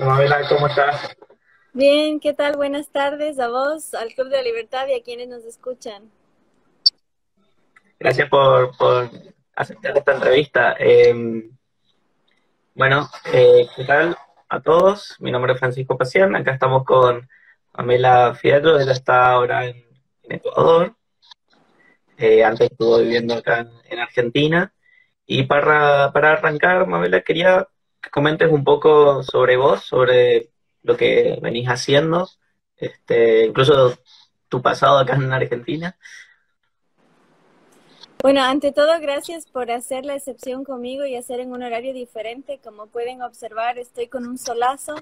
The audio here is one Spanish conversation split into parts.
Mabela, ¿cómo estás? Bien, ¿qué tal? Buenas tardes a vos, al Club de la Libertad y a quienes nos escuchan. Gracias por, por aceptar esta entrevista. Em, bueno, eh, ¿qué tal a todos? Mi nombre es Francisco Pacián, acá estamos con Pamela Fierro, ella está ahora en, Ecuador, eh, antes estuvo viviendo acá en, Argentina. Y para, para arrancar, Mamela, quería que comentes un poco sobre vos, sobre lo que venís haciendo, este, incluso tu pasado acá en Argentina. Bueno, ante todo, gracias por hacer la excepción conmigo y hacer en un horario diferente. Como pueden observar, estoy con un solazo,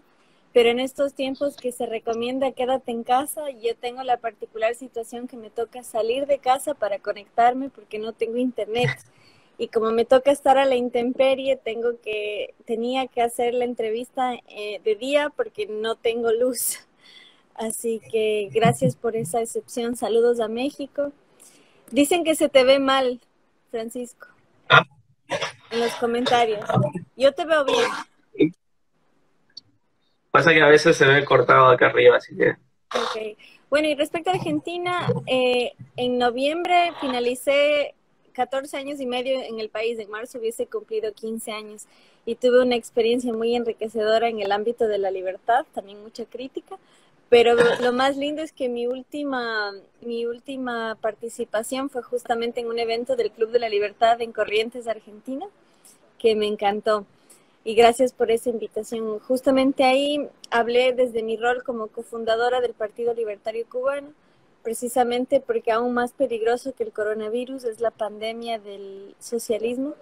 pero en estos tiempos que se recomienda quédate en casa, yo tengo la particular situación que me toca salir de casa para conectarme porque no tengo internet. Y como me toca estar a la intemperie, tengo que, tenía que hacer la entrevista eh, de día porque no tengo luz. Así que gracias por esa excepción. Saludos a México. Dicen que se te ve mal, Francisco. En los comentarios. Yo te veo bien. Pasa que a veces se ve cortado acá arriba, así que. Ok. Bueno, y respecto a Argentina, eh, en noviembre finalicé 14 años y medio en el país. En marzo hubiese cumplido 15 años y tuve una experiencia muy enriquecedora en el ámbito de la libertad, también mucha crítica, pero lo más lindo es que mi última, mi última participación fue justamente en un evento del Club de la Libertad en Corrientes, Argentina, que me encantó. Y gracias por esa invitación. Justamente ahí hablé desde mi rol como cofundadora del Partido Libertario Cubano, precisamente porque aún más peligroso que el coronavirus es la pandemia del socialismo.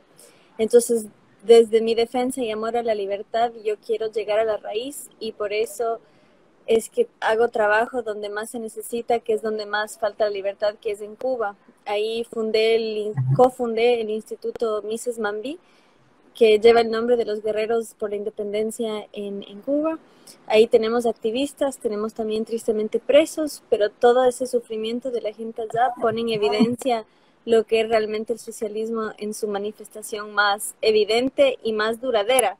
Entonces, desde mi defensa y amor a la libertad, yo quiero llegar a la raíz y por eso es que hago trabajo donde más se necesita, que es donde más falta la libertad, que es en Cuba. Ahí fundé el, cofundé el Instituto Mises Mambí, que lleva el nombre de los guerreros por la independencia en, en, Cuba. Ahí tenemos activistas, tenemos también tristemente presos, pero todo ese sufrimiento de la gente allá pone en evidencia lo que es realmente el socialismo en su manifestación más evidente y más duradera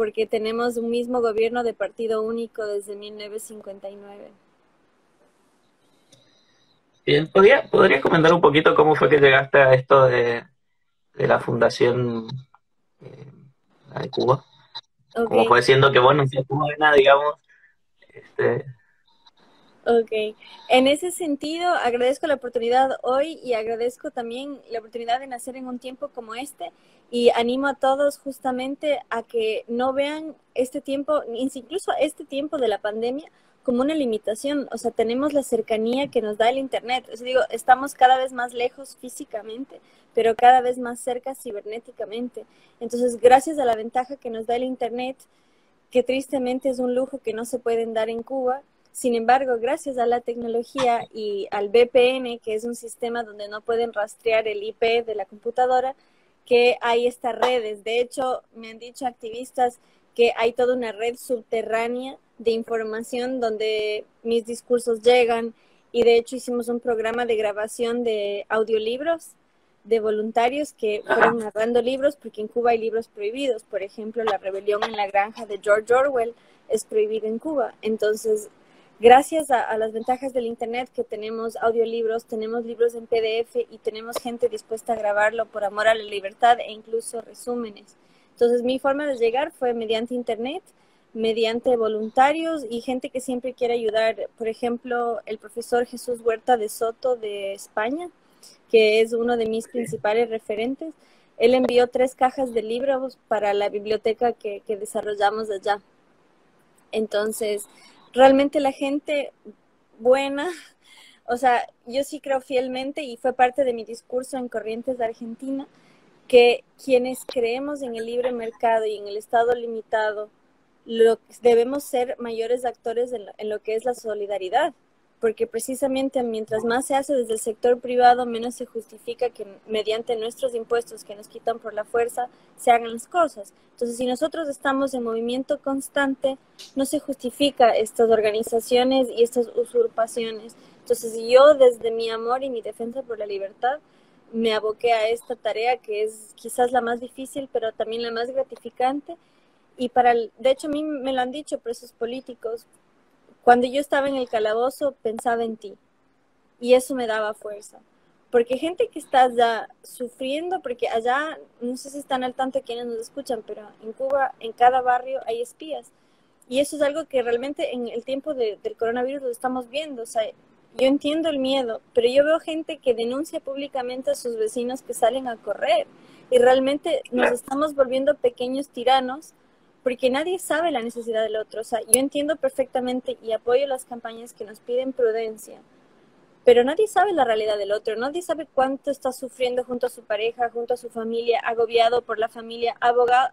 porque tenemos un mismo gobierno de partido único desde 1959. Bien, ¿podría, ¿podrías comentar un poquito cómo fue que llegaste a esto de, la fundación eh, de Cuba? Como fue siendo que vos no sos cubana, digamos. Este... Ok, en ese sentido agradezco la oportunidad hoy y agradezco también la oportunidad de nacer en un tiempo como este y animo a todos justamente a que no vean este tiempo, incluso este tiempo de la pandemia, como una limitación. O sea, tenemos la cercanía que nos da el Internet. Es digo, estamos cada vez más lejos físicamente, pero cada vez más cerca cibernéticamente. Entonces, gracias a la ventaja que nos da el Internet, que tristemente es un lujo que no se pueden dar en Cuba, sin embargo, gracias a la tecnología y al VPN, que es un sistema donde no pueden rastrear el IP de la computadora, que hay estas redes. De hecho, me han dicho activistas que hay toda una red subterránea de información donde mis discursos llegan y de hecho hicimos un programa de grabación de audiolibros de voluntarios que fueron narrando libros porque en Cuba hay libros prohibidos. Por ejemplo, La rebelión en la granja de George Orwell es prohibida en Cuba. Entonces, gracias a, las ventajas del Internet que tenemos audiolibros, tenemos libros en PDF y tenemos gente dispuesta a grabarlo por amor a la libertad e incluso resúmenes. Entonces mi forma de llegar fue mediante Internet, mediante voluntarios y gente que siempre quiere ayudar. Por ejemplo, el profesor Jesús Huerta de Soto de España, que es uno de mis principales referentes. Él envió tres cajas de libros para la biblioteca que, que desarrollamos allá. Entonces, realmente la gente buena, o sea, yo sí creo fielmente y fue parte de mi discurso en Corrientes de Argentina, que quienes creemos en el libre mercado y en el Estado limitado, lo, debemos ser mayores actores en lo que es la solidaridad porque precisamente mientras más se hace desde el sector privado, menos se justifica que mediante nuestros impuestos que nos quitan por la fuerza se hagan las cosas. Entonces, si nosotros estamos en movimiento constante, no se justifica estas organizaciones y estas usurpaciones. Entonces, yo desde mi amor y mi defensa por la libertad, me aboqué a esta tarea que es quizás la más difícil, pero también la más gratificante Y para el, de hecho, a mí me lo han dicho presos políticos. Cuando yo estaba en el calabozo, pensaba en ti. Y eso me daba fuerza. Porque gente que está allá sufriendo, porque allá, no sé si están al tanto quienes nos escuchan, pero en Cuba, en cada barrio hay espías. Y eso es algo que realmente en el tiempo del coronavirus lo estamos viendo. O sea, yo entiendo el miedo, pero yo veo gente que denuncia públicamente a sus vecinos que salen a correr. Y realmente nos estamos volviendo pequeños tiranos porque nadie sabe la necesidad del otro. O sea, yo entiendo perfectamente y apoyo las campañas que nos piden prudencia pero nadie sabe la realidad del otro, nadie sabe cuánto está sufriendo junto a su pareja, junto a su familia, agobiado por la familia, abogado,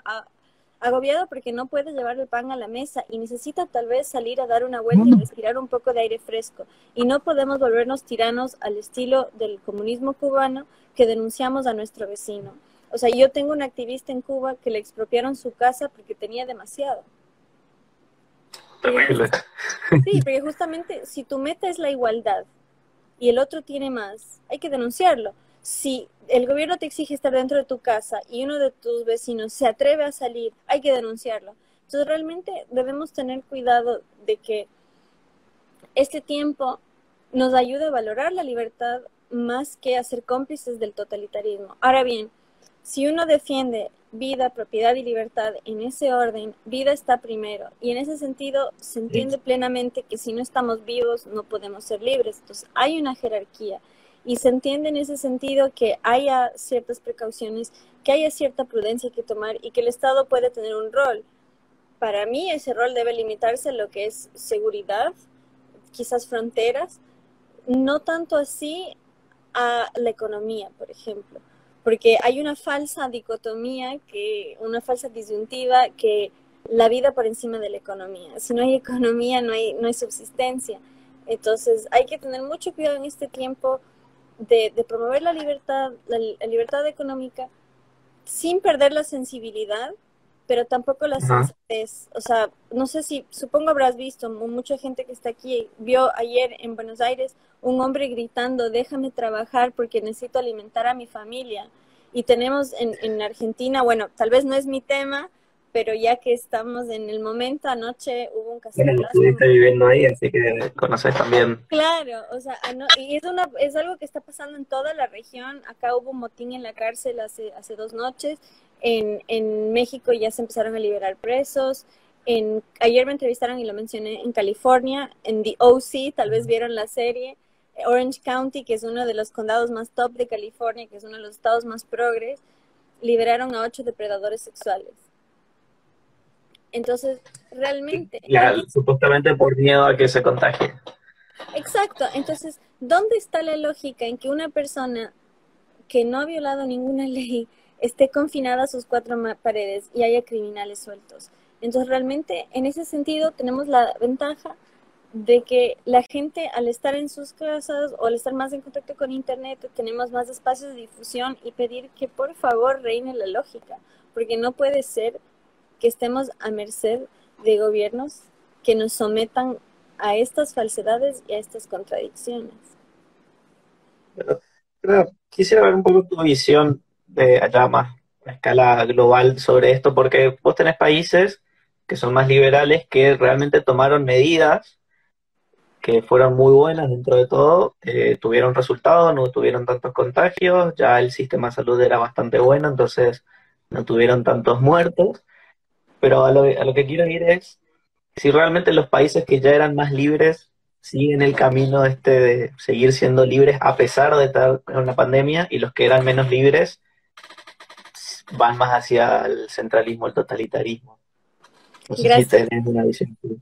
agobiado porque no puede llevar el pan a la mesa y necesita tal vez salir a dar una vuelta y respirar un poco de aire fresco. Y no podemos volvernos tiranos al estilo del comunismo cubano que denunciamos a nuestro vecino. O sea, yo tengo un activista en Cuba que le expropiaron su casa porque tenía demasiado. Sí, porque justamente si tu meta es la igualdad, y el otro tiene más, hay que denunciarlo. Si el gobierno te exige estar dentro de tu casa y uno de tus vecinos se atreve a salir, hay que denunciarlo. Entonces realmente debemos tener cuidado de que este tiempo nos ayude a valorar la libertad más que a ser cómplices del totalitarismo. Ahora bien, si uno defiende vida, propiedad y libertad en ese orden, vida está primero. Y en ese sentido se entiende plenamente que si no estamos vivos no podemos ser libres. Entonces hay una jerarquía. Y se entiende en ese sentido que haya ciertas precauciones, que haya cierta prudencia que tomar y que el Estado puede tener un rol. Para mí ese rol debe limitarse a lo que es seguridad, quizás fronteras, no tanto así a la economía, por ejemplo porque hay una falsa dicotomía, que, una falsa disyuntiva que la vida por encima de la economía. Si no hay economía, no hay, no hay subsistencia. Entonces hay que tener mucho cuidado en este tiempo de, promover la libertad, la, libertad económica, sin perder la sensibilidad, pero tampoco la sensatez. O sea, no sé si, supongo habrás visto, mucha gente que está aquí vio ayer en Buenos Aires un hombre gritando, déjame trabajar porque necesito alimentar a mi familia. Y tenemos en, en Argentina, bueno, tal vez no es mi tema, pero ya que estamos en el momento, anoche hubo un caso. Bueno, estuviste viviendo ahí, así que conoces también. Claro, o sea, y es, una, es algo que está pasando en toda la región. Acá hubo un motín en la cárcel hace, hace dos noches. En, en México ya se empezaron a liberar presos. En, ayer me entrevistaron y lo mencioné en California, en The OC, tal vez vieron la serie. Orange County, que es uno de los condados más top de California, que es uno de los estados más progres, liberaron a ocho depredadores sexuales. Entonces, realmente... supuestamente por miedo a que se contagie. Exacto. Entonces, ¿dónde está la lógica en que una persona que no ha violado ninguna ley esté confinada a sus cuatro paredes y haya criminales sueltos? Entonces, realmente, en ese sentido, tenemos la ventaja de que la gente al estar en sus casas o al estar más en contacto con Internet tenemos más espacios de difusión y pedir que por favor reine la lógica, porque no puede ser que estemos a merced de gobiernos que nos sometan a estas falsedades y a estas contradicciones. quisiera ver un poco tu visión de allá más a escala global sobre esto, porque vos tenés países que son más liberales que realmente tomaron medidas que fueron muy buenas dentro de todo, eh, tuvieron resultados, no tuvieron tantos contagios, ya el sistema de salud era bastante bueno, entonces no tuvieron tantos muertos, pero a lo, que quiero ir es si realmente los países que ya eran más libres siguen el camino este de seguir siendo libres a pesar de estar en una pandemia y los que eran menos libres van más hacia el centralismo, el totalitarismo. Gracias.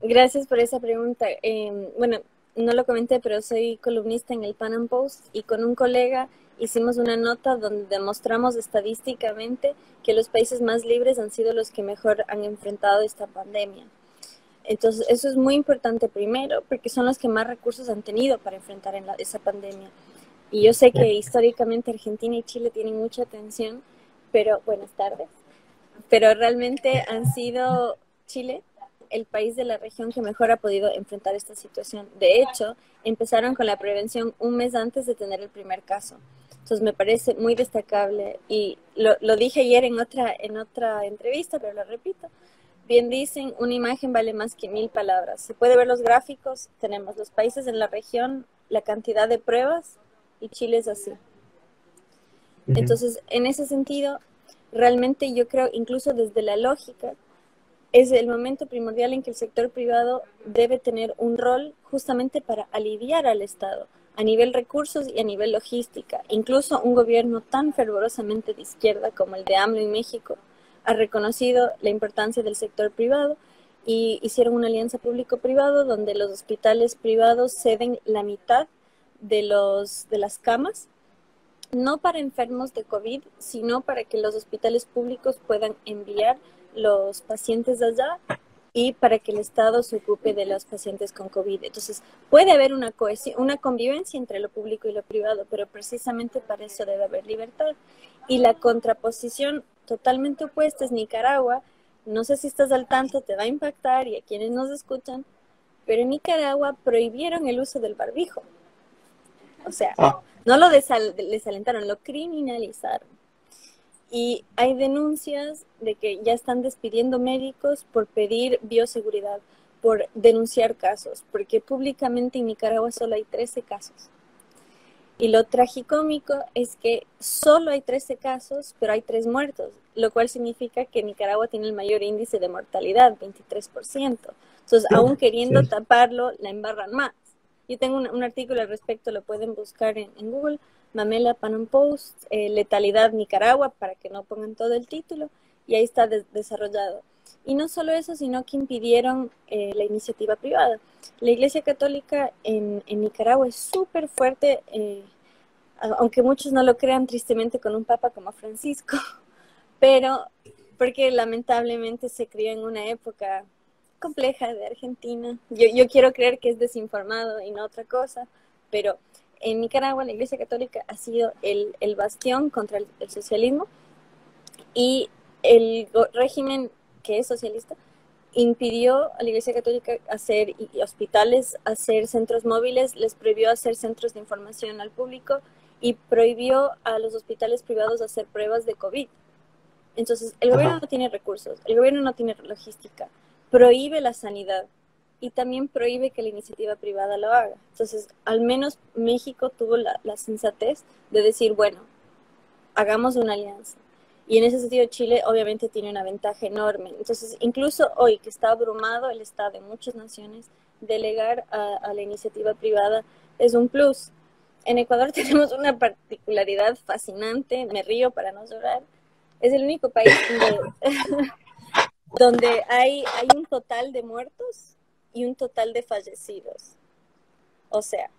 Gracias por esa pregunta. Eh, bueno, no lo comenté, pero soy columnista en el Pan Am Post y con un colega hicimos una nota donde demostramos estadísticamente que los países más libres han sido los que mejor han enfrentado esta pandemia. Entonces, eso es muy importante primero, porque son los que más recursos han tenido para enfrentar en esa pandemia. Y yo sé que históricamente Argentina y Chile tienen mucha atención, pero buenas tardes. Pero realmente han sido Chile el país de la región que mejor ha podido enfrentar esta situación. De hecho, empezaron con la prevención un mes antes de tener el primer caso. Entonces me parece muy destacable y lo, lo dije ayer en otra, en otra entrevista, pero lo repito. bien dicen, una imagen vale más que mil palabras. Se puede ver los gráficos, tenemos los países en la región, la cantidad de pruebas y Chile es así. Entonces, en ese sentido, realmente yo creo, incluso desde la lógica, es el momento primordial en que el sector privado debe tener un rol justamente para aliviar al Estado a nivel recursos y a nivel logística. Incluso un gobierno tan fervorosamente de izquierda como el de AMLO en México ha reconocido la importancia del sector privado y hicieron una alianza público-privado donde los hospitales privados ceden la mitad de, los, de las camas, no para enfermos de COVID, sino para que los hospitales públicos puedan enviar los pacientes allá y para que el Estado se ocupe de los pacientes con COVID. Entonces, puede haber una, una convivencia entre lo público y lo privado, pero precisamente para eso debe haber libertad. Y la contraposición totalmente opuesta es Nicaragua. No sé si estás al tanto, te va a impactar y a quienes nos escuchan, pero en Nicaragua prohibieron el uso del barbijo. O sea, ah. No lo desalentaron, lo criminalizaron. Y hay denuncias de que ya están despidiendo médicos por pedir bioseguridad, por denunciar casos, porque públicamente en Nicaragua solo hay 13 casos. Y lo tragicómico es que solo hay 13 casos, pero hay 3 muertos, lo cual significa que Nicaragua tiene el mayor índice de mortalidad, 23%. Entonces, aún queriendo taparlo, la embarran más. Yo tengo un, artículo al respecto, lo pueden buscar en, Google, Mamela Panam Post, eh, Letalidad Nicaragua, para que no pongan todo el título, y ahí está desarrollado. Y no solo eso, sino que impidieron eh, la iniciativa privada. La Iglesia Católica en, Nicaragua es súper fuerte, eh, aunque muchos no lo crean tristemente con un papa como Francisco, pero porque lamentablemente se crió en una época compleja de Argentina. Yo, yo quiero creer que es desinformado y no otra cosa, pero en Nicaragua la Iglesia Católica ha sido el, el bastión contra el, el socialismo y el régimen que es socialista, impidió a la Iglesia Católica hacer hospitales, hacer centros móviles, les prohibió hacer centros de información al público y prohibió a los hospitales privados hacer pruebas de COVID. Entonces, el gobierno no tiene recursos, el gobierno no tiene logística, prohíbe la sanidad y también prohíbe que la iniciativa privada lo haga. Entonces, al menos México tuvo la, sensatez de decir, bueno, hagamos una alianza y en ese sentido Chile obviamente tiene una ventaja enorme. Entonces, incluso hoy que está abrumado el Estado de muchas naciones, delegar a, la iniciativa privada es un plus. En Ecuador tenemos una particularidad fascinante, me río para no llorar. Es el único país donde, donde hay, hay un total de muertos y un total de fallecidos. O sea,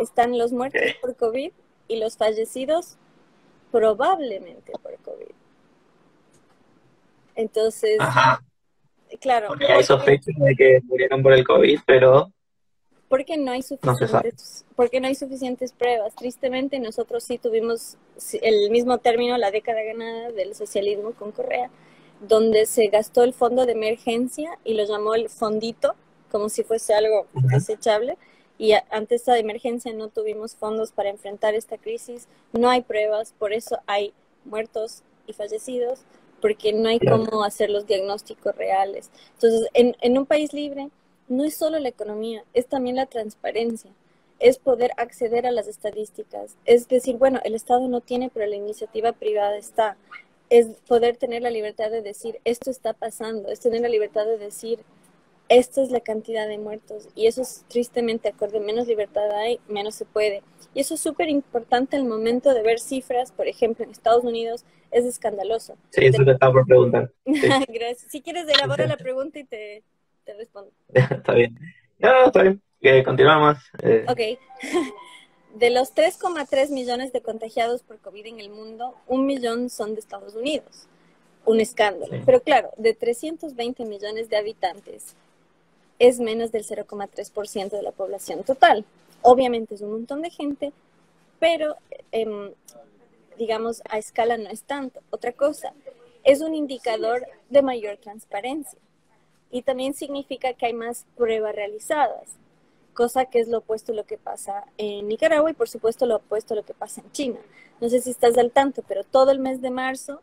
están los muertos por COVID y los fallecidos probablemente por COVID. Entonces, claro. Porque hay sospechas de que murieron por el COVID, pero... Porque no hay suficientes, porque no hay suficientes pruebas. Tristemente, nosotros sí tuvimos el mismo término, la década ganada del socialismo con Correa, donde se gastó el fondo de emergencia y lo llamó el fondito, como si fuese algo desechable. Y ante esta emergencia no tuvimos fondos para enfrentar esta crisis, no hay pruebas, por eso hay muertos y fallecidos porque no hay cómo hacer los diagnósticos reales. Entonces, en, en un país libre, no es solo la economía, es también la transparencia, es poder acceder a las estadísticas, es decir, bueno, el Estado no tiene, pero la iniciativa privada está, es poder tener la libertad de decir, esto está pasando, es tener la libertad de decir, esta es la cantidad de muertos y eso es tristemente acorde, menos libertad hay, menos se puede. Y eso es súper importante al momento de ver cifras, por ejemplo, en Estados Unidos es escandaloso. Sí, eso te estaba por preguntar. Gracias. Si quieres, elabora la pregunta y te, te respondo. está bien. Ya, está bien. Que continuamos. Eh. Ok. De los 3,3 millones de contagiados por COVID en el mundo, un millón son de Estados Unidos. Un escándalo. Pero claro, de 320 millones de habitantes, es menos del 0,3% de la población total. Obviamente es un montón de gente, pero em, digamos a escala no es tanto. Otra cosa, es un indicador de mayor transparencia y también significa que hay más pruebas realizadas, cosa que es lo opuesto a lo que pasa en Nicaragua y por supuesto lo opuesto a lo que pasa en China. No sé si estás al tanto, pero todo el mes de marzo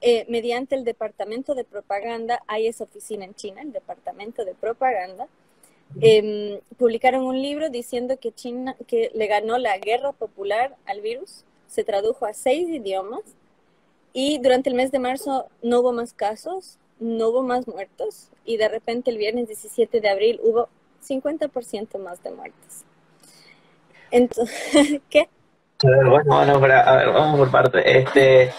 eh, mediante el departamento de propaganda, hay esa oficina en China, el departamento de propaganda, em, publicaron un libro diciendo que China, que le ganó la guerra popular al virus, se tradujo a seis idiomas y durante el mes de marzo no hubo más casos, no hubo más muertos y de repente el viernes 17 de abril hubo 50% más de muertes. Entonces, ¿qué? bueno, bueno, a ver, vamos por parte. Este,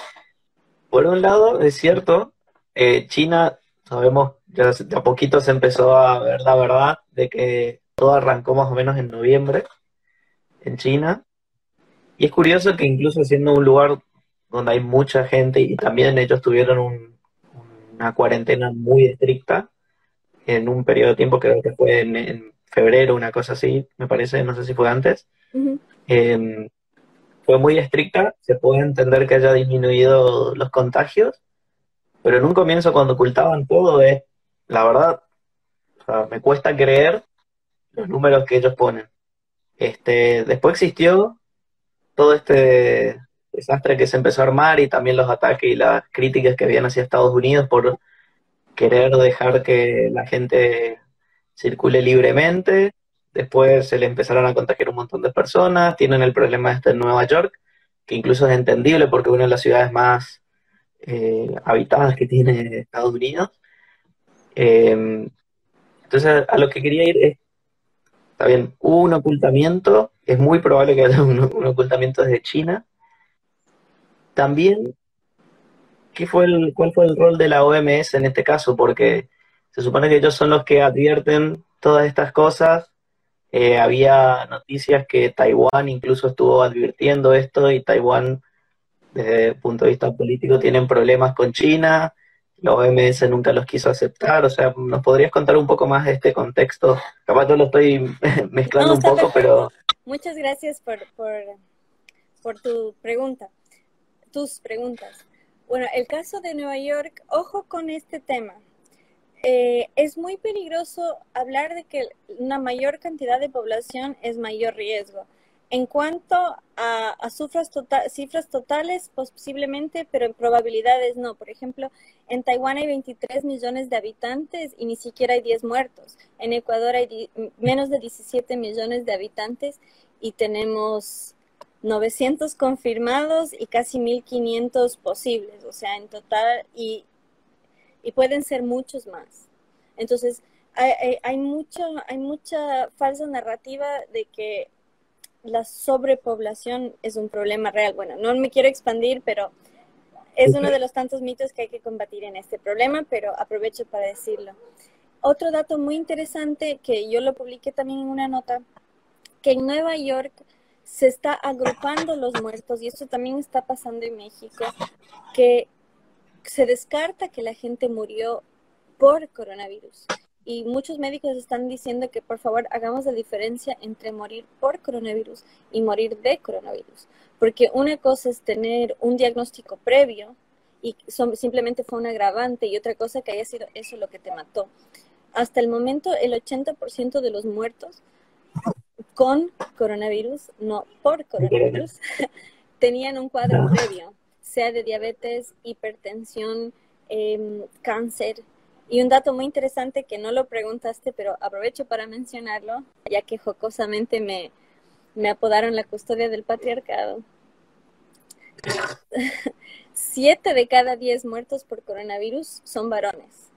por un lado, es cierto, eh, China, sabemos, ya de a poquito se empezó a ver la verdad de que todo arrancó más o menos en noviembre en China. Y es curioso que incluso siendo un lugar donde hay mucha gente y también ellos tuvieron una cuarentena muy estricta en un periodo de tiempo, creo que fue en, febrero, una cosa así, me parece, no sé si fue antes fue muy estricta, se puede entender que haya disminuido los contagios, pero en un comienzo cuando ocultaban todo es, la verdad, me cuesta creer los números que ellos ponen. Este, después existió todo este desastre que se empezó a armar y también los ataques y las críticas que habían hacia Estados Unidos por querer dejar que la gente circule libremente Después se le empezaron a contagiar un montón de personas. Tienen el problema este en Nueva York, que incluso es entendible porque es una de las ciudades más eh, habitadas que tiene Estados Unidos. Em, entonces, a lo que quería ir es, está bien, hubo un ocultamiento, es muy probable que haya un, ocultamiento desde China. También, ¿qué fue el, ¿cuál fue el rol de la OMS en este caso? Porque se supone que ellos son los que advierten todas estas cosas eh, había noticias que Taiwán incluso estuvo advirtiendo esto y Taiwán, desde el punto de vista político, tienen problemas con China. La OMS nunca los quiso aceptar. O sea, ¿nos podrías contar un poco más de este contexto? Capaz yo lo estoy mezclando un poco, pero... Muchas gracias por, por, por tu pregunta, tus preguntas. Bueno, el caso de Nueva York, ojo con este tema eh, es muy peligroso hablar de que una mayor cantidad de población es mayor riesgo. En cuanto a, cifras, tota-, cifras totales, posiblemente, pero en probabilidades no. Por ejemplo, en Taiwán hay 23 millones de habitantes y ni siquiera hay 10 muertos. En Ecuador hay menos de 17 millones de habitantes y tenemos 900 confirmados y casi 1.500 posibles. O sea, en total, y y pueden ser muchos más. Entonces, hay, hay, mucho, hay mucha falsa narrativa de que la sobrepoblación es un problema real. Bueno, no me quiero expandir, pero es uno de los tantos mitos que hay que combatir en este problema, pero aprovecho para decirlo. Otro dato muy interesante que yo lo publiqué también en una nota, que en Nueva York se está agrupando los muertos, y esto también está pasando en México, que se descarta que la gente murió por coronavirus. Y muchos médicos están diciendo que por favor hagamos la diferencia entre morir por coronavirus y morir de coronavirus. Porque una cosa es tener un diagnóstico previo y simplemente fue un agravante y otra cosa que haya sido eso lo que te mató. Hasta el momento el 80% de los muertos con coronavirus, no por coronavirus, tenían un cuadro previo sea de diabetes, hipertensión, em, cáncer. Y un dato muy interesante que no lo preguntaste, pero aprovecho para mencionarlo, ya que jocosamente me, me apodaron la custodia del patriarcado. Siete de cada diez muertos por coronavirus son varones.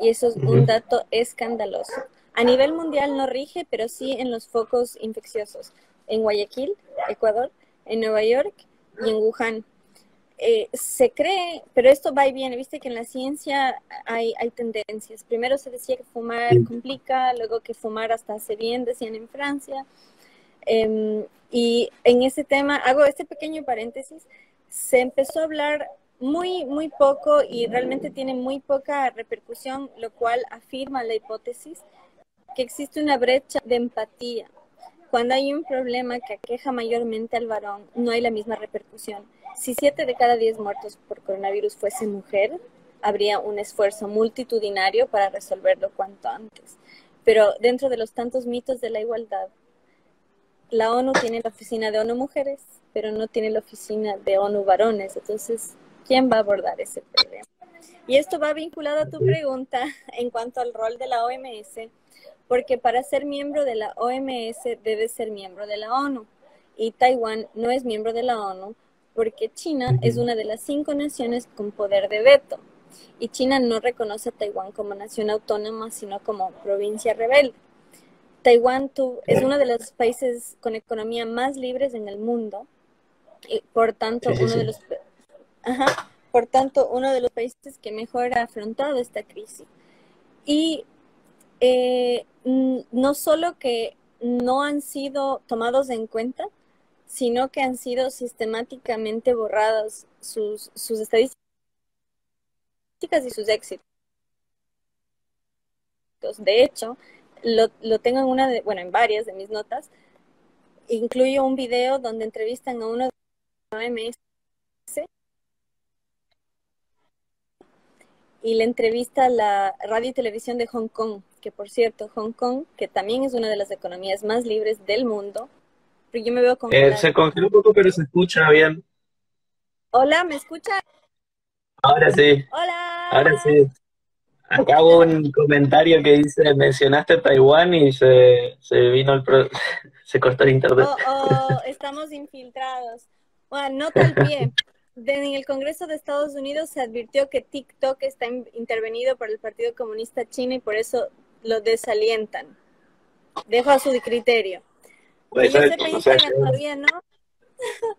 Y eso es un dato escandaloso. A nivel mundial no rige, pero sí en los focos infecciosos. En Guayaquil, Ecuador, en Nueva York y en Wuhan. Eh, se cree, pero esto va y viene, viste que en la ciencia hay, hay tendencias. Primero se decía que fumar complica, luego que fumar hasta hace bien, decían en Francia. Em, y en ese tema, hago este pequeño paréntesis, se empezó a hablar muy, muy poco y realmente tiene muy poca repercusión, lo cual afirma la hipótesis que existe una brecha de empatía. Cuando hay un problema que aqueja mayormente al varón, no hay la misma repercusión si siete de cada diez muertos por coronavirus fuese mujer, habría un esfuerzo multitudinario para resolverlo cuanto antes. Pero dentro de los tantos mitos de la igualdad, la ONU tiene la oficina de ONU Mujeres, pero no tiene la oficina de ONU Varones. Entonces, ¿Quién va a abordar ese problema? Y esto va vinculado a tu pregunta en cuanto al rol de la OMS, porque para ser miembro de la OMS debe ser miembro de la ONU. Y Taiwán no es miembro de la ONU porque China es una de las cinco naciones con poder de veto. Y China no reconoce a Taiwán como nación autónoma, sino como provincia rebelde. Taiwán es uno de los países con economía más libres en el mundo y por tanto uno de los por tanto uno de los países que mejor ha afrontado esta crisis. Y eh, no solo que no han sido tomados en cuenta, sino que han sido sistemáticamente borrados sus, sus estadísticas y sus éxitos. De hecho, lo, lo, tengo en una de, bueno, en varias de mis notas. Incluyo un video donde entrevistan a uno de OMS y le entrevista a la radio y televisión de Hong Kong, que por cierto, Hong Kong, que también es una de las economías más libres del mundo, pero yo me veo con... Eh, se congeló un poco, pero se escucha bien. Hola, ¿me escucha? Ahora sí. Hola. Ahora sí. Acá hubo un comentario que dice, mencionaste Taiwán y se, se vino el... se cortó el internet. Oh, oh, estamos infiltrados. Bueno, nota al pie en el Congreso de Estados Unidos se advirtió que TikTok está intervenido por el Partido Comunista Chino y por eso lo desalientan. Dejo a su criterio. Pues todavía no.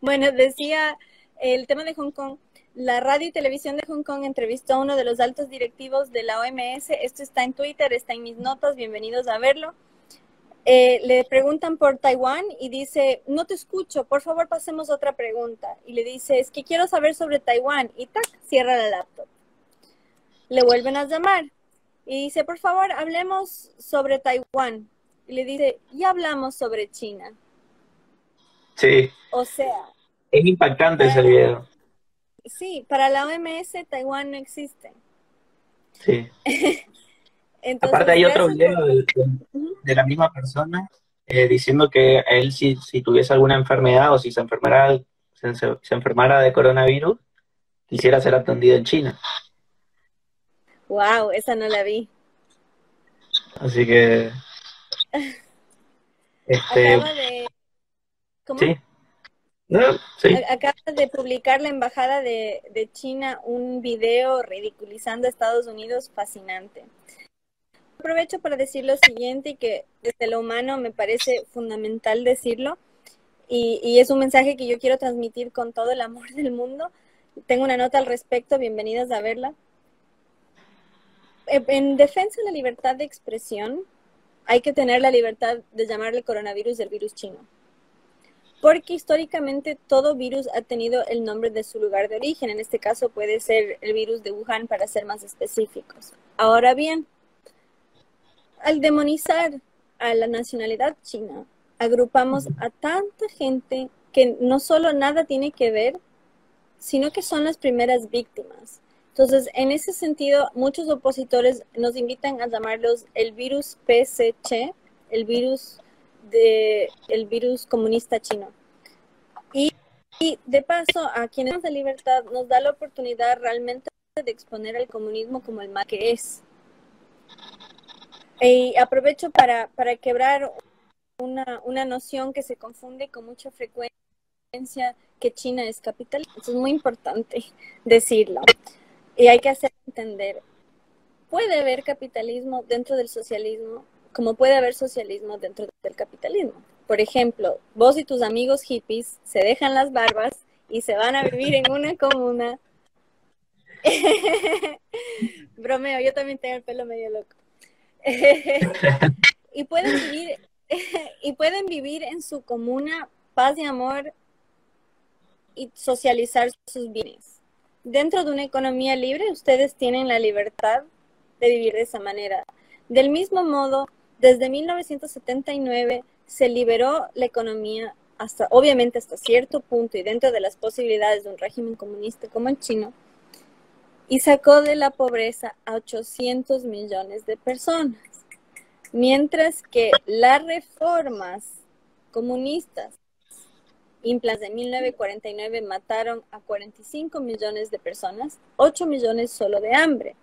bueno, decía el tema de Hong Kong. La radio y televisión de Hong Kong entrevistó a uno de los altos directivos de la OMS. Esto está en Twitter, está en mis notas. Bienvenidos a verlo. Eh, le preguntan por Taiwán y dice, no te escucho, por favor pasemos otra pregunta. Y le dice, es que quiero saber sobre Taiwán. Y tac, cierra la laptop. Le vuelven a llamar y dice, por favor, hablemos sobre Taiwán. Y le dice, ya hablamos sobre China. Sí. O sea. Es impactante ese video. Sí, para la OMS Taiwán no existe. Sí. Aparte hay otro video de, la misma persona eh, diciendo que él si, si, tuviese alguna enfermedad o si se enfermara, se, enfermara de coronavirus, quisiera ser atendido en China. Wow, esa no la vi. Así que... Este, Acaba de... ¿Cómo? Sí. Acaba de publicar la Embajada de, de China un video ridiculizando a Estados Unidos fascinante aprovecho para decir lo siguiente y que desde lo humano me parece fundamental decirlo y, es un mensaje que yo quiero transmitir con todo el amor del mundo. Tengo una nota al respecto, bienvenidas a verla. Eh, en defensa de la libertad de expresión, hay que tener la libertad de llamarle coronavirus del virus chino. Porque históricamente todo virus ha tenido el nombre de su lugar de origen. En este caso puede ser el virus de Wuhan para ser más específicos. Ahora bien, al demonizar a la nacionalidad china, agrupamos a tanta gente que no solo nada tiene que ver, sino que son las primeras víctimas. Entonces, en ese sentido, muchos opositores nos invitan a llamarlos el virus PSC, el virus de el virus comunista chino. Y, de paso, a quienes de libertad nos da la oportunidad realmente de exponer al comunismo como el mal que es. Y aprovecho para, para quebrar una, una, noción que se confunde con mucha frecuencia que China es capitalista. es muy importante decirlo. Y hay que hacer entender. Puede haber capitalismo dentro del socialismo, como puede haber socialismo dentro del capitalismo. Por ejemplo, vos y tus amigos hippies se dejan las barbas y se van a vivir en una comuna. Bromeo, yo también tengo el pelo medio loco. y pueden vivir y pueden vivir en su comuna paz y amor y socializar sus bienes. Dentro de una economía libre, ustedes tienen la libertad de vivir de esa manera. Del mismo modo, desde 1979 se liberó la economía hasta, obviamente hasta cierto punto y dentro de las posibilidades de un régimen comunista como el chino, y sacó de la pobreza a 800 millones de personas. Mientras que las reformas comunistas Implas de 1949 mataron a 45 millones de personas, 8 millones solo de hambre.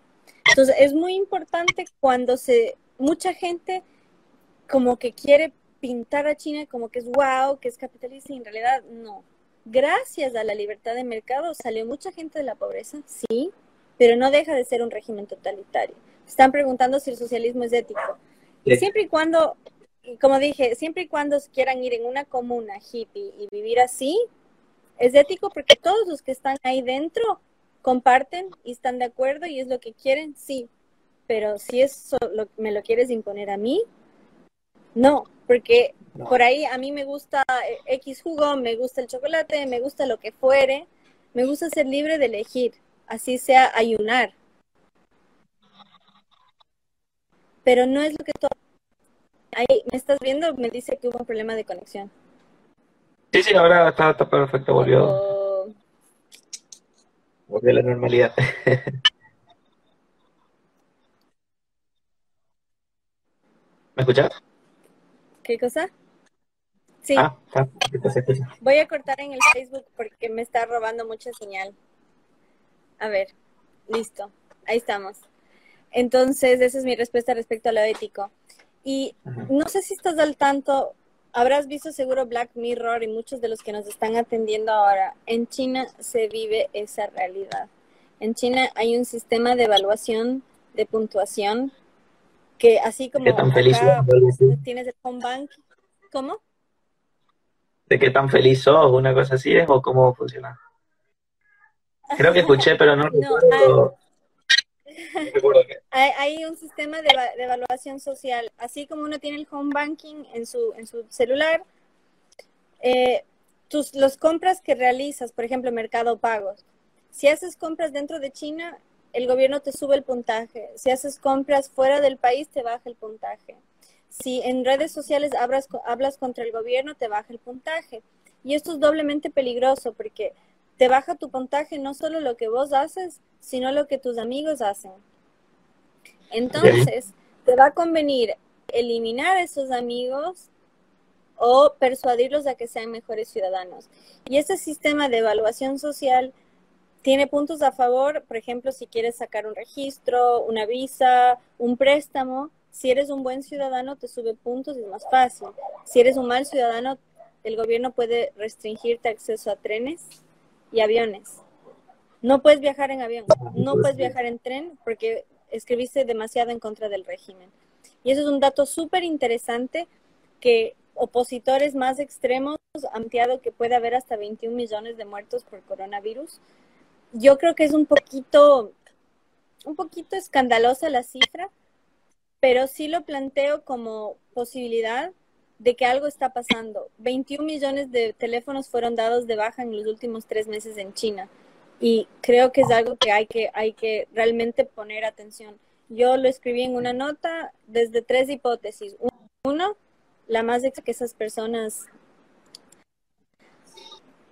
Entonces es muy importante cuando se mucha gente como que quiere pintar a China como que es wow, que es capitalista y en realidad no. Gracias a la libertad de mercado salió mucha gente de la pobreza, sí, pero no deja de ser un régimen totalitario. Están preguntando si el socialismo es ético. Siempre y cuando como dije, siempre y cuando quieran ir en una comuna hippie y vivir así, es ético porque todos los que están ahí dentro comparten y están de acuerdo y es lo que quieren, sí. Pero si eso me lo quieres imponer a mí, no, porque por ahí a mí me gusta X jugo, me gusta el chocolate, me gusta lo que fuere, me gusta ser libre de elegir, así sea ayunar. Pero no es lo que todo Ahí, ¿me estás viendo? Me dice que hubo un problema de conexión. Sí, sí, ahora está, perfecto, volvió. Oh. Volvió a la normalidad. ¿Me escuchas? ¿Qué cosa? Sí. Ah, Voy a cortar en el Facebook porque me está robando mucha señal. A ver, listo. Ahí estamos. Entonces, esa es mi respuesta respecto a lo ético. Y no sé si estás al tanto, habrás visto seguro Black Mirror y muchos de los que nos están atendiendo ahora. En China se vive esa realidad. En China hay un sistema de evaluación de puntuación que así como ¿De qué tan feliz tienes el home bank, ¿cómo? ¿De qué tan feliz sos? ¿Una cosa así es o cómo funciona? Creo que escuché, pero no, no hay, un sistema de, evaluación social, así como uno tiene el home banking en su, en su celular, eh, tus, los compras que realizas, por ejemplo, Mercado Pagos, si haces compras dentro de China, el gobierno te sube el puntaje. Si haces compras fuera del país, te baja el puntaje. Si en redes sociales hablas, hablas contra el gobierno, te baja el puntaje. Y esto es doblemente peligroso porque te baja tu puntaje no solo lo que vos haces, sino lo que tus amigos hacen. Entonces, te va a convenir eliminar a esos amigos o persuadirlos a que sean mejores ciudadanos. Y este sistema de evaluación social tiene puntos a favor, por ejemplo, si quieres sacar un registro, una visa, un préstamo, si eres un buen ciudadano te sube puntos y es más fácil. Si eres un mal ciudadano, el gobierno puede restringirte acceso a trenes y aviones. No puedes viajar en avión, no puedes viajar en tren porque escribiste demasiado en contra del régimen. Y eso es un dato súper interesante que opositores más extremos han planteado que puede haber hasta 21 millones de muertos por coronavirus. Yo creo que es un poquito, un poquito escandalosa la cifra, pero sí lo planteo como posibilidad de que algo está pasando. 21 millones de teléfonos fueron dados de baja en los últimos tres meses en China y creo que es algo que hay que, hay que realmente poner atención. Yo lo escribí en una nota desde tres hipótesis. Uno, la más es que esas personas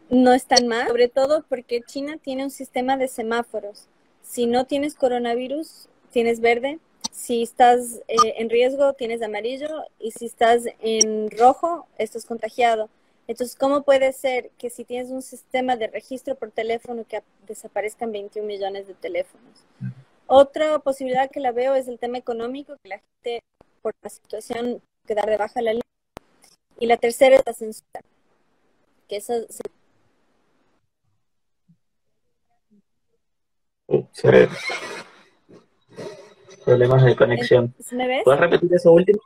no están mal, sobre todo porque China tiene un sistema de semáforos. Si no tienes coronavirus, tienes verde, si estás eh, en riesgo, tienes amarillo y si estás en rojo, estás contagiado. Entonces, ¿cómo puede ser que si tienes un sistema de registro por teléfono que desaparezcan 21 millones de teléfonos? Otra posibilidad que la veo es el tema económico, que la gente por la situación quedar de baja la línea. Y la tercera es la censura, que eso problemas de conexión. ¿Me ves? ¿Puedes repetir eso último?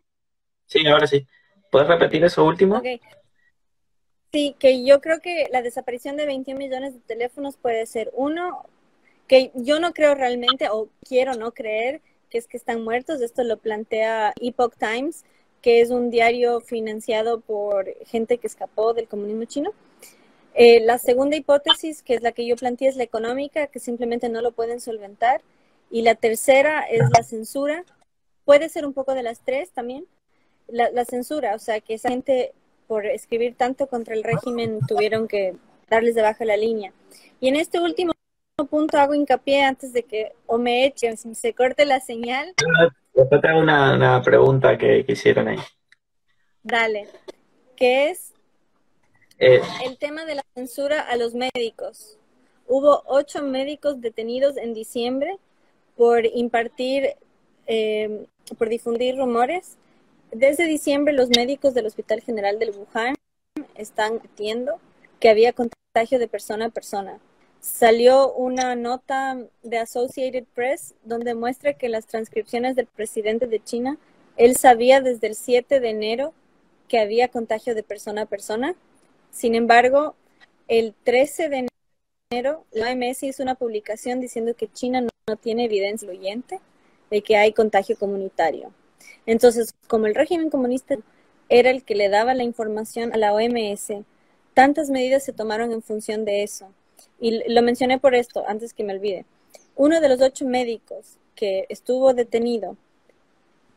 Sí, ahora sí. ¿Puedes repetir eso último? Sí, que yo creo que la desaparición de 21 millones de teléfonos puede ser uno, que yo no creo realmente, o quiero no creer, que es que están muertos. Esto lo plantea Epoch Times, que es un diario financiado por gente que escapó del comunismo chino. Eh, la segunda hipótesis, que es la que yo planteé, es la económica, que simplemente no lo pueden solventar. Y la tercera es la censura. Puede ser un poco de las tres también. La, censura, o sea, que esa gente por escribir tanto contra el régimen tuvieron que darles de baja la línea. Y en este último punto hago hincapié antes de que o me echen, se corte la señal. Después te una, una pregunta que, hicieron ahí. Dale. ¿Qué es Eh, el tema de la censura a los médicos. Hubo ocho médicos detenidos en diciembre por impartir, eh, por difundir rumores. Desde diciembre los médicos del Hospital General del Wuhan están diciendo que había contagio de persona a persona. Salió una nota de Associated Press donde muestra que las transcripciones del presidente de China, él sabía desde el 7 de enero que había contagio de persona a persona. Sin embargo, el 13 de enero, la OMS hizo una publicación diciendo que China no, tiene evidencia influyente de que hay contagio comunitario. Entonces, como el régimen comunista era el que le daba la información a la OMS, tantas medidas se tomaron en función de eso. Y lo mencioné por esto, antes que me olvide. Uno de los ocho médicos que estuvo detenido,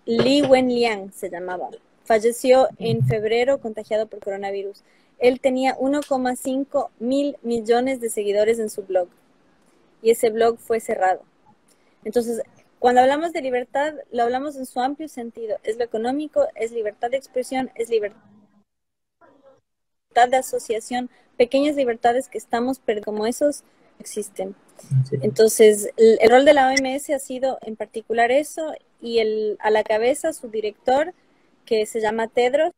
Li Wenliang se llamaba, falleció en febrero contagiado por coronavirus. Él tenía 1,5 mil millones de seguidores en su blog y ese blog fue cerrado. Entonces, cuando hablamos de libertad, lo hablamos en su amplio sentido. Es lo económico, es libertad de expresión, es libertad de asociación, pequeñas libertades que estamos, pero como esos existen. Entonces, el, rol de la OMS ha sido en particular eso y el, a la cabeza su director, que se llama Tedros.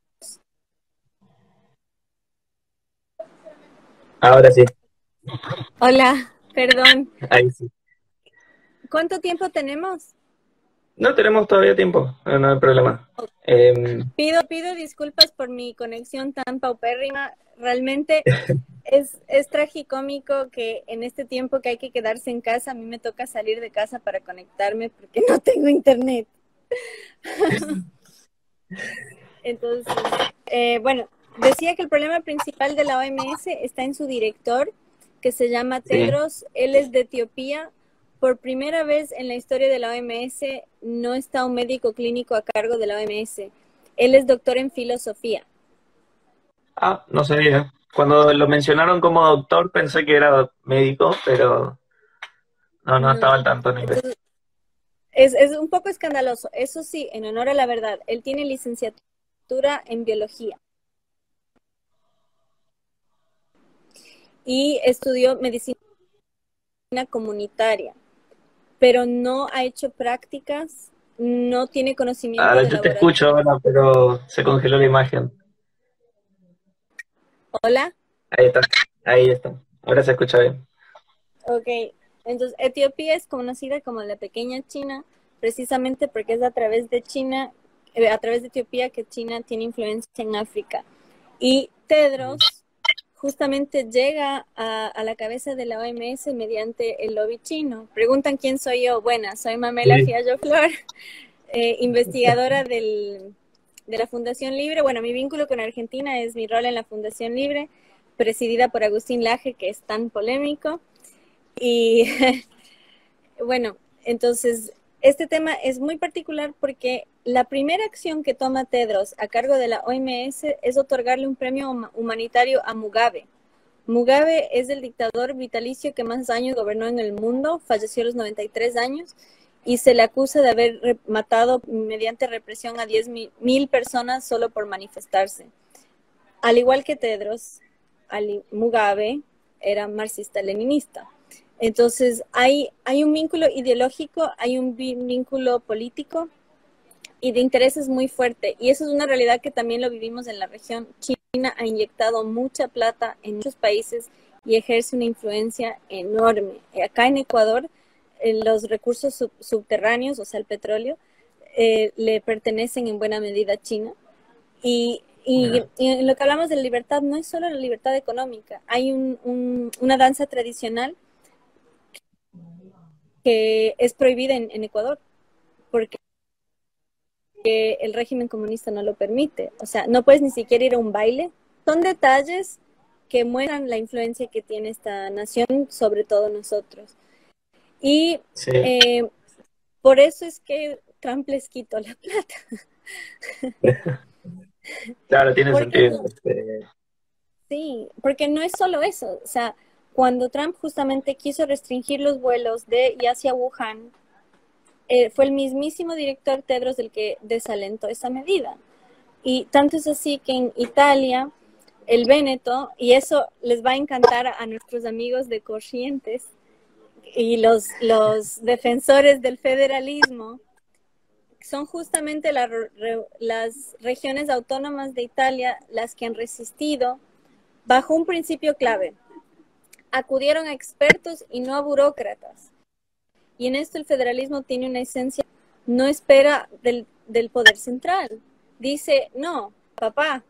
Ahora sí. Hola, perdón. Ahí sí. ¿Cuánto tiempo tenemos? No tenemos todavía tiempo, no hay problema. Em, pido, pido disculpas por mi conexión tan paupérrima. Realmente es, es tragicómico que en este tiempo que hay que quedarse en casa, a mí me toca salir de casa para conectarme porque no tengo internet. Entonces, eh, bueno, decía que el problema principal de la OMS está en su director, que se llama Tedros. Él es de Etiopía, por primera vez en la historia de la OMS no está un médico clínico a cargo de la OMS. Él es doctor en filosofía. Ah, no sabía. Cuando lo mencionaron como doctor pensé que era médico, pero no, no, estaba al tanto. Ni es, es un poco escandaloso. Eso sí, en honor a la verdad, él tiene licenciatura en biología. Y estudió medicina comunitaria pero no ha hecho prácticas, no tiene conocimiento. Ahora yo te escucho ahora, pero se congeló la imagen. Hola. Ahí está, ahí está. Ahora se escucha bien. Ok, entonces Etiopía es conocida como la pequeña China, precisamente porque es a través de China, eh, a través de Etiopía que China tiene influencia en África. Y Tedros justamente llega a, la cabeza de la OMS mediante el lobby chino. Preguntan quién soy yo. Buena, soy Mamela Fiallo Flor, eh, investigadora del, de la Fundación Libre. Bueno, mi vínculo con Argentina es mi rol en la Fundación Libre, presidida por Agustín Laje, que es tan polémico. Y bueno, entonces este tema es muy particular porque la primera acción que toma Tedros a cargo de la OMS es otorgarle un premio humanitario a Mugabe. Mugabe es el dictador vitalicio que más años gobernó en el mundo, falleció a los 93 años y se le acusa de haber matado mediante represión a 10 mil personas solo por manifestarse. Al igual que Tedros, Mugabe era marxista-leninista. Entonces, hay un vínculo ideológico, hay un vínculo político y de intereses muy fuerte. Y eso es una realidad que también lo vivimos en la región. China ha inyectado mucha plata en muchos países y ejerce una influencia enorme. Acá en Ecuador, eh, los recursos subterráneos, o sea, el petróleo, eh, le pertenecen en buena medida a China. Y, y, en lo que hablamos de libertad, no es solo la libertad económica. Hay una danza tradicional que es prohibida en, Ecuador, porque el régimen comunista no lo permite. O sea, no puedes ni siquiera ir a un baile. Son detalles que muestran la influencia que tiene esta nación sobre todos nosotros. Y eh, por eso es que Trump les quitó la plata. claro, tiene sentido. Este. Sí, porque no es solo eso. O sea, cuando Trump justamente quiso restringir los vuelos de y hacia Wuhan, eh, fue el mismísimo director Tedros el que desalentó esa medida. Y tanto es así que en Italia el Véneto, y eso les va a encantar a nuestros amigos de Corrientes y los, los defensores del federalismo, son justamente las regiones autónomas de Italia las que han resistido bajo un principio clave. Acudieron a expertos y no a burócratas. Y en esto el federalismo tiene una esencia, no espera del, poder central. Dice, no, papá,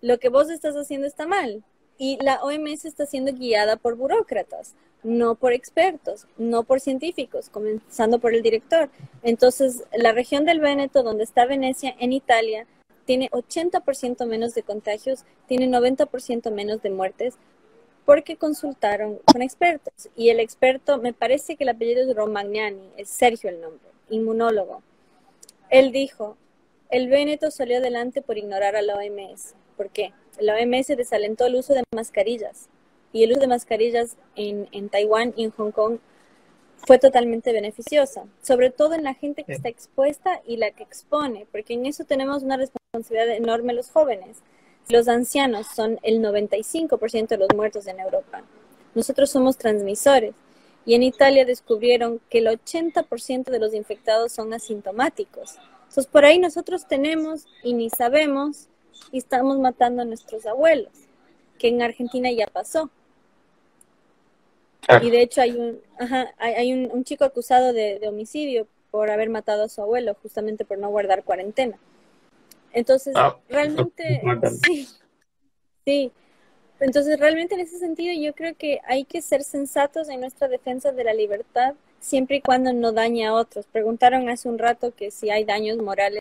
lo que vos estás haciendo está mal. Y la OMS está siendo guiada por burócratas no por expertos, no por científicos, comenzando por el director. Entonces, la región del Véneto, donde está Venecia, en Italia, tiene 80% menos de contagios, tiene 90% menos de muertes, porque consultaron con expertos. Y el experto, me parece que el apellido es Romagnani, es Sergio el nombre, inmunólogo. Él dijo, el Véneto salió adelante por ignorar a la OMS. ¿Por qué? La OMS desalentó el uso de mascarillas y el uso de mascarillas en, en Taiwán y en Hong Kong fue totalmente beneficiosa, sobre todo en la gente que está expuesta y la que expone, porque en eso tenemos una responsabilidad enorme los jóvenes. Los ancianos son el 95% de los muertos en Europa. Nosotros somos transmisores y en Italia descubrieron que el 80% de los infectados son asintomáticos. Entonces por ahí nosotros tenemos y ni sabemos y estamos matando a nuestros abuelos, que en Argentina ya pasó. Y de hecho hay un, hay, un, chico acusado de, homicidio por haber matado a su abuelo, justamente por no guardar cuarentena. Entonces, ah, realmente, sí, sí. Entonces, realmente en ese sentido yo creo que hay que ser sensatos en nuestra defensa de la libertad, siempre y cuando no dañe a otros. Preguntaron hace un rato que si hay daños morales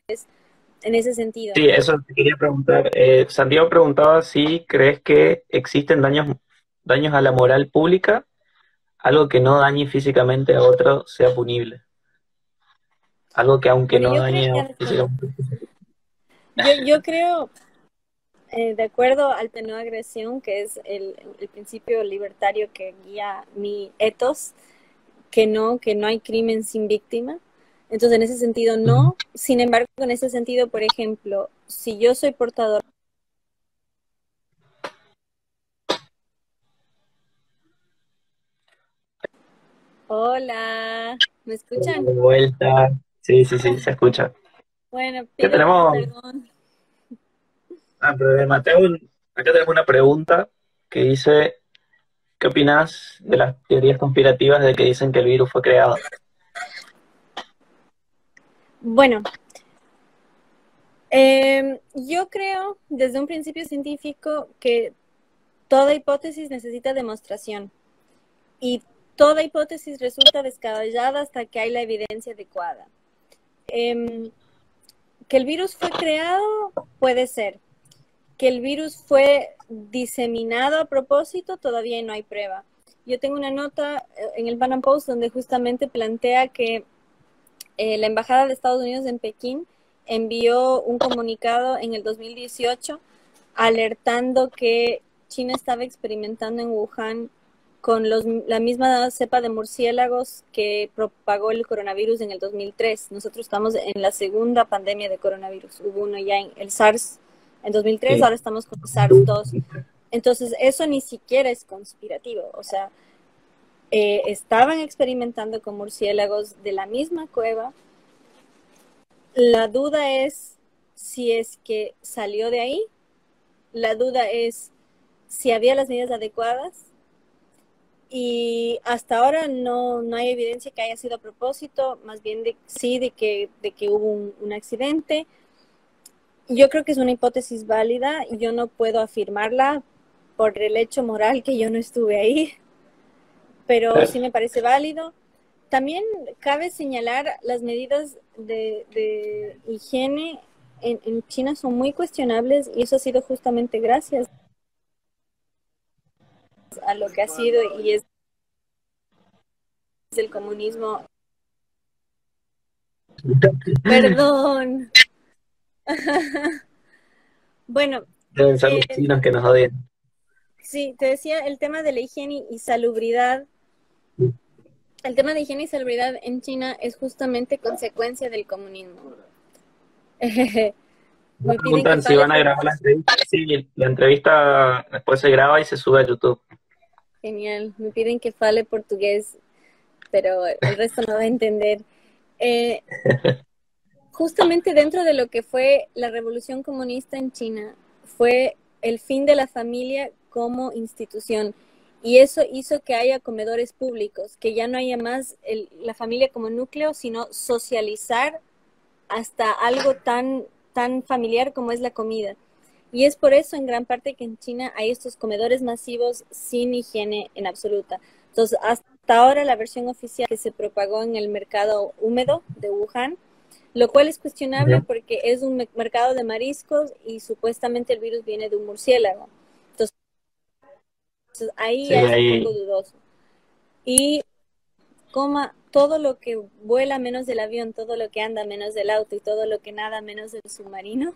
en ese sentido. Sí, eso te quería preguntar. Eh, Santiago preguntaba si crees que existen daños, daños a la moral pública algo que no dañe físicamente a otro sea punible. Algo que aunque no dañe físicamente. Yo, yo creo, eh, de acuerdo al de no agresión, que es el, principio libertario que guía mi ethos, que no, que no hay crimen sin víctima. Entonces, en ese sentido, no. Sin embargo, en ese sentido, por ejemplo, si yo soy portador Hola, ¿me escuchan? De vuelta. Sí, sí, sí, se escucha. Bueno, ¿Qué tenemos? Perdón. Ah, problema. acá tenemos una pregunta que dice, ¿qué opinas de las teorías conspirativas de que dicen que el virus fue creado? Bueno, em, yo creo desde un principio científico que toda hipótesis necesita demostración y toda hipótesis resulta descabellada hasta que hay la evidencia adecuada. Em, que el virus fue creado puede ser. Que el virus fue diseminado a propósito, todavía no hay prueba. Yo tengo una nota eh, en el Panam Post donde justamente plantea que eh, la Embajada de Estados Unidos en Pekín envió un comunicado en el 2018 alertando que China estaba experimentando en Wuhan con los, la misma cepa de murciélagos que propagó el coronavirus en el 2003. Nosotros estamos en la segunda pandemia de coronavirus. Hubo uno ya en el SARS en 2003, ahora estamos con SARS-2. Entonces, eso ni siquiera es conspirativo. O sea, eh, estaban experimentando con murciélagos de la misma cueva. La duda es si es que salió de ahí. La duda es si había las medidas adecuadas y hasta ahora no, no hay evidencia que haya sido a propósito, más bien de, sí de que, de que hubo un, accidente. Yo creo que es una hipótesis válida y yo no puedo afirmarla por el hecho moral que yo no estuve ahí, pero sí me parece válido. También cabe señalar las medidas de, de higiene en, en China son muy cuestionables y eso ha sido justamente gracias a lo que ha sido y es el comunismo. Perdón. bueno. Deben ser los eh, chinos que nos odian. Sí, te decía el tema de la higiene y salubridad. El tema de higiene y salubridad en China es justamente consecuencia del comunismo. Me preguntan si van a grabar la entrevista. Sí, la entrevista después se graba y se sube a YouTube. Genial. Me piden que fale portugués, pero el resto no va a entender. Eh, justamente dentro de lo que fue la revolución comunista en China, fue el fin de la familia como institución. Y eso hizo que haya comedores públicos, que ya no haya más la familia como núcleo, sino socializar hasta algo tan, tan familiar como es la comida. Y es por eso en gran parte que en China hay estos comedores masivos sin higiene en absoluta. Entonces, hasta ahora la versión oficial que se propagó en el mercado húmedo de Wuhan, lo cual es cuestionable porque es un mercado de mariscos y supuestamente el virus viene de un murciélago. Entonces, ahí es un poco dudoso. Y coma todo lo que vuela menos del avión, todo lo que anda menos del auto y todo lo que nada menos del submarino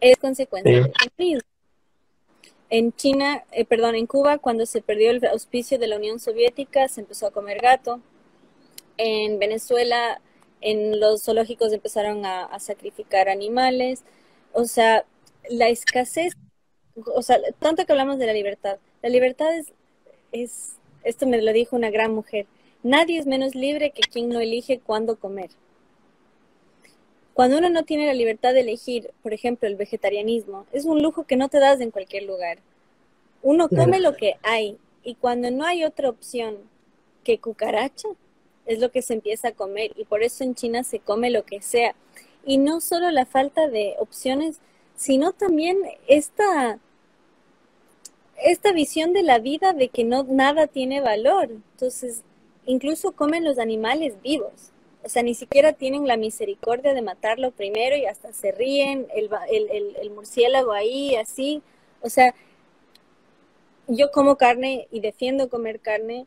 es consecuencia del virus. En China, eh, perdón, en Cuba, cuando se perdió el auspicio de la Unión Soviética, se empezó a comer gato. En Venezuela, en los zoológicos empezaron a, sacrificar animales. O sea, la escasez, o sea, tanto que hablamos de la libertad. La libertad es, es, esto me lo dijo una gran mujer, nadie es menos libre que quien no elige cuándo comer. Cuando uno no tiene la libertad de elegir, por ejemplo, el vegetarianismo, es un lujo que no te das en cualquier lugar. Uno come lo que hay y cuando no hay otra opción que cucaracha, es lo que se empieza a comer y por eso en China se come lo que sea. Y no solo la falta de opciones, sino también esta, esta visión de la vida de que no nada tiene valor. Entonces, incluso comen los animales vivos. O sea, ni siquiera tienen la misericordia de matarlo primero y hasta se ríen, el, el, murciélago ahí, así. O sea, yo como carne y defiendo comer carne,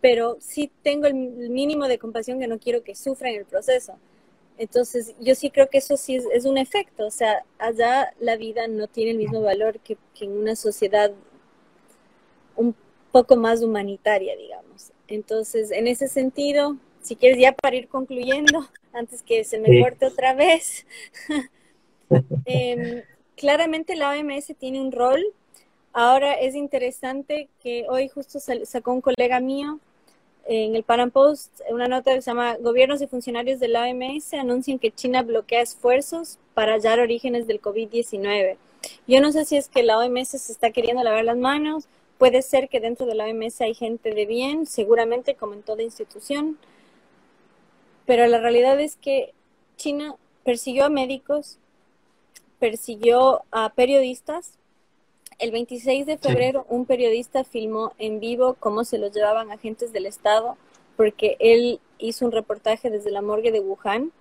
pero sí tengo el mínimo de compasión que no quiero que sufra en el proceso. Entonces, yo sí creo que eso sí es, un efecto. O sea, allá la vida no tiene el mismo valor que, que en una sociedad un poco más humanitaria, digamos. Entonces, en ese sentido, si quieres ya para ir concluyendo, antes que se me corte otra vez, em, claramente la OMS tiene un rol. Ahora es interesante que hoy justo sacó un colega mío en el Pan Post una nota que se llama Gobiernos y funcionarios de la OMS anuncian que China bloquea esfuerzos para hallar orígenes del COVID-19. Yo no sé si es que la OMS se está queriendo lavar las manos, puede ser que dentro de la OMS hay gente de bien, seguramente como en toda institución, pero la realidad es que China persiguió a médicos, persiguió a periodistas. El 26 de febrero un periodista filmó en vivo cómo se los llevaban agentes del Estado porque él hizo un reportaje desde la morgue de Wuhan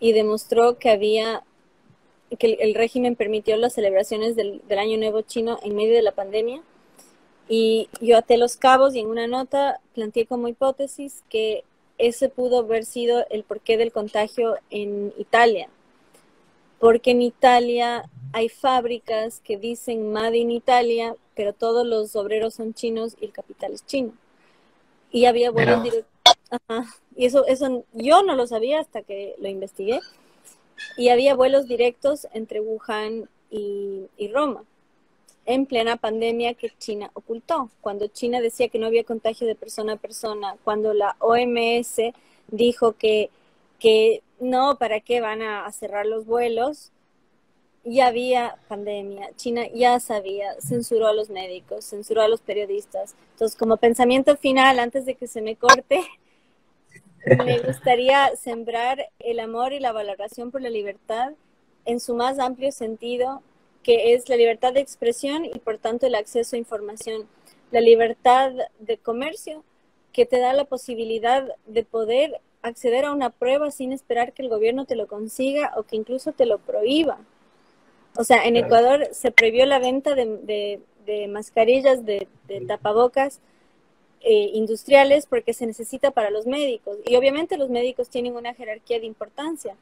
y demostró que había que el, régimen permitió las celebraciones del, del, Año Nuevo chino en medio de la pandemia. Y yo até los cabos y en una nota planteé como hipótesis que ese pudo haber sido el porqué del contagio en Italia. Porque en Italia hay fábricas que dicen Made in Italia, pero todos los obreros son chinos y el capital es chino. Y había vuelos directos. Y eso, eso yo no lo sabía hasta que lo investigué. Y había vuelos directos entre Wuhan y Roma en plena pandemia que China ocultó, cuando China decía que no había contagio de persona a persona, cuando la OMS dijo que, que no, ¿para qué van a, cerrar los vuelos? Ya había pandemia, China ya sabía, censuró a los médicos, censuró a los periodistas. Entonces, como pensamiento final, antes de que se me corte, me gustaría sembrar el amor y la valoración por la libertad en su más amplio sentido que es la libertad de expresión y por tanto el acceso a información, la libertad de comercio, que te da la posibilidad de poder acceder a una prueba sin esperar que el gobierno te lo consiga o que incluso te lo prohíba. O sea, en Ecuador se prohibió la venta de, mascarillas, de, tapabocas eh, industriales porque se necesita para los médicos. Y obviamente los médicos tienen una jerarquía de importancia.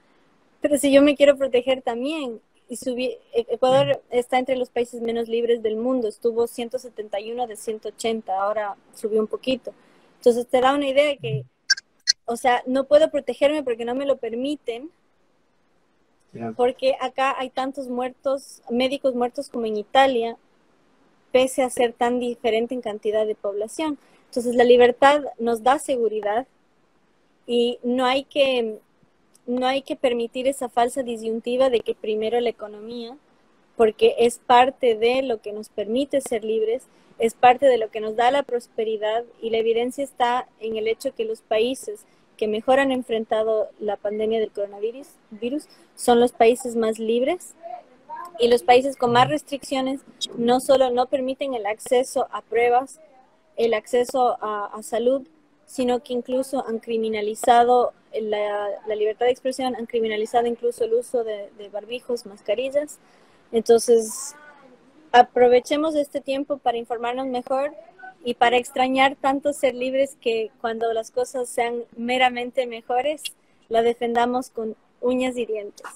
Pero si yo me quiero proteger también y e-, Ecuador está entre los países menos libres del mundo, estuvo 171 de 180, ahora subió un poquito. Entonces te da una idea de que, o sea, no puedo protegerme porque no me lo permiten. porque acá hay tantos muertos, médicos muertos como en Italia, pese a ser tan diferente en cantidad de población. Entonces la libertad nos da seguridad y no hay que no hay que permitir esa falsa disyuntiva de que primero la economía, porque es parte de lo que nos permite ser libres, es parte de lo que nos da la prosperidad y la evidencia está en el hecho que los países que mejor han enfrentado la pandemia del coronavirus virus, son los países más libres y los países con más restricciones no solo no permiten el acceso a pruebas, el acceso a, salud, sino que incluso han criminalizado la, libertad de expresión, han criminalizado incluso el uso de, barbijos, mascarillas. Entonces, aprovechemos este tiempo para informarnos mejor y para extrañar tanto ser libres que cuando las cosas sean meramente mejores, la defendamos con uñas y dientes.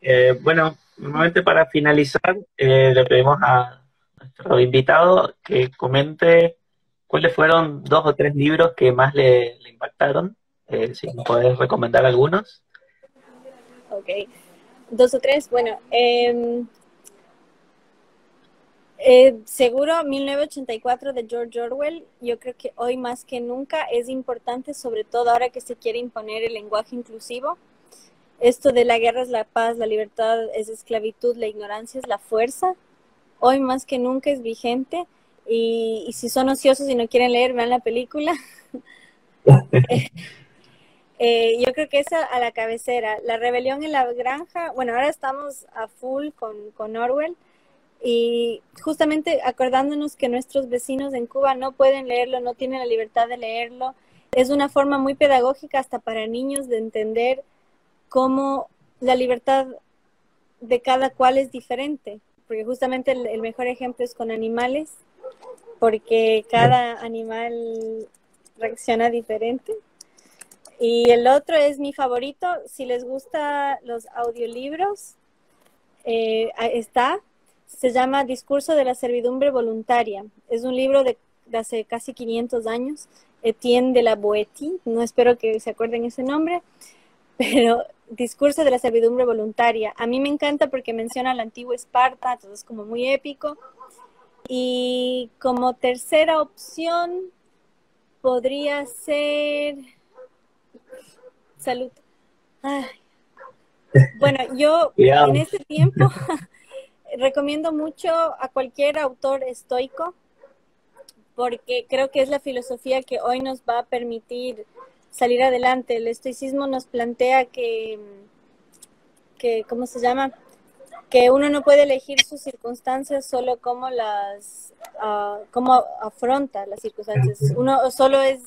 Eh, bueno, nuevamente para finalizar, eh, le pedimos a nuestro invitado que comente cuáles fueron dos o tres libros que más le, impactaron, eh, si nos puedes recomendar algunos. Ok, dos o tres, bueno, em, eh, seguro 1984 de George Orwell, yo creo que hoy más que nunca es importante, sobre todo ahora que se quiere imponer el lenguaje inclusivo. Esto de la guerra es la paz, la libertad es esclavitud, la ignorancia es la fuerza. Hoy más que nunca es vigente y, si son ociosos y no quieren leer, vean la película. Eh, yo creo que esa a la cabecera. La rebelión en la granja, bueno, ahora estamos a full con, con Orwell y justamente acordándonos que nuestros vecinos en Cuba no pueden leerlo, no tienen la libertad de leerlo, es una forma muy pedagógica hasta para niños de entender cómo la libertad de cada cual es diferente, porque justamente el, mejor ejemplo es con animales, porque cada animal reacciona diferente. Y el otro es mi favorito, si les gusta los audiolibros, eh, está se llama Discurso de la Servidumbre Voluntaria. Es un libro de, hace casi 500 años. Etienne de la Boétie, no espero que se acuerden ese nombre, pero Discurso de la Servidumbre Voluntaria. A mí me encanta porque menciona al antiguo Esparta, entonces es como muy épico. Y como tercera opción podría ser... Salud. Bueno, yo en este tiempo recomiendo mucho a cualquier autor estoico porque creo que es la filosofía que hoy nos va a permitir salir adelante. El estoicismo nos plantea que, que ¿cómo se llama? Que uno no puede elegir sus circunstancias solo como las, uh, cómo afronta las circunstancias. Uno solo es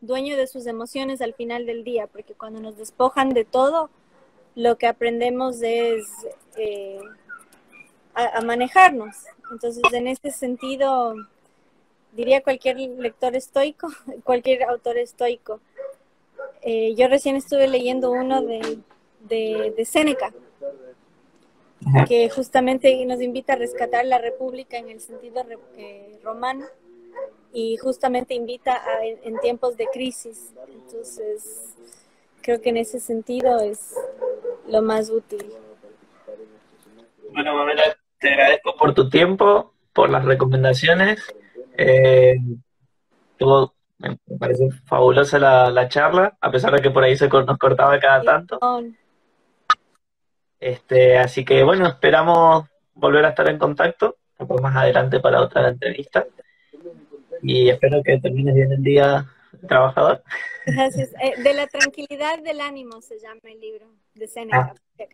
dueño de sus emociones al final del día, porque cuando nos despojan de todo, lo que aprendemos es eh, a, manejarnos. Entonces, en este sentido, diría cualquier lector estoico, cualquier autor estoico. Eh, yo recién estuve leyendo uno de, de, de Que justamente nos invita a rescatar la república en el sentido eh, romano y justamente invita a, en tiempos de crisis. Entonces, creo que en ese sentido es lo más útil. Bueno, Mamela, te agradezco por tu tiempo, por las recomendaciones. Eh, me parece fabulosa la, charla, a pesar de que por ahí se nos cortaba cada tanto. Este, así que bueno, esperamos volver a estar en contacto, más adelante para otra entrevista. Y espero que termines bien el día trabajador. Gracias. Eh, de la tranquilidad del ánimo se llama el libro de Seneca, ah.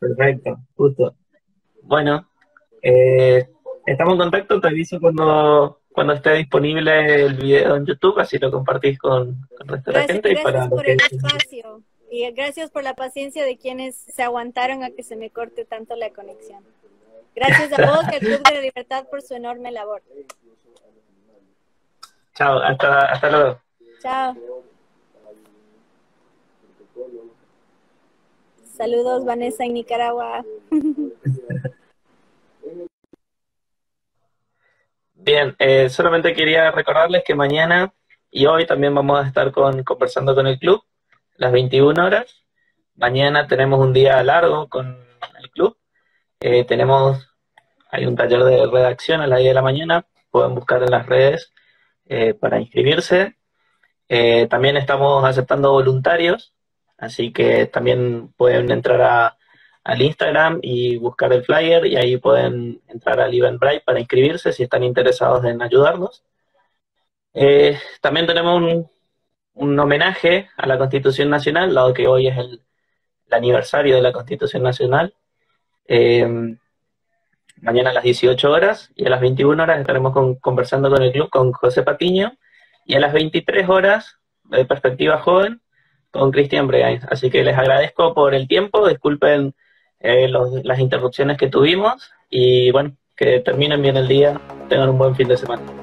Perfecto, justo. Bueno, eh, estamos en contacto, te aviso cuando, cuando esté disponible el video en YouTube, así lo compartís con, con el resto de la gente. Gracias por el espacio y gracias por la paciencia de quienes se aguantaron a que se me corte tanto la conexión. Gracias a vos y al Club de la Libertad por su enorme labor. Chao, hasta, hasta luego. Chao. Saludos, Vanessa, en Nicaragua. Bien, eh, solamente quería recordarles que mañana y hoy también vamos a estar con, conversando con el club, las 21 horas. mañana tenemos un día largo con el club. Eh, tenemos, hay un taller de redacción a las 10 de la mañana, pueden buscar en las redes eh, para inscribirse. Eh, también estamos aceptando voluntarios, así que también pueden entrar al Instagram y buscar el flyer y ahí pueden entrar al Eventbrite para inscribirse si están interesados en ayudarnos. también tenemos un, un homenaje a la Constitución Nacional, dado que hoy es el, aniversario de la Constitución Nacional. Eh, mañana a las 18 horas y a las 21 horas estaremos conversando con el club con José Patiño y a las 23 horas de Perspectiva Joven con Cristian Bregain. Así que les agradezco por el tiempo, disculpen eh, las interrupciones que tuvimos y bueno, que terminen bien el día, tengan un buen fin de semana.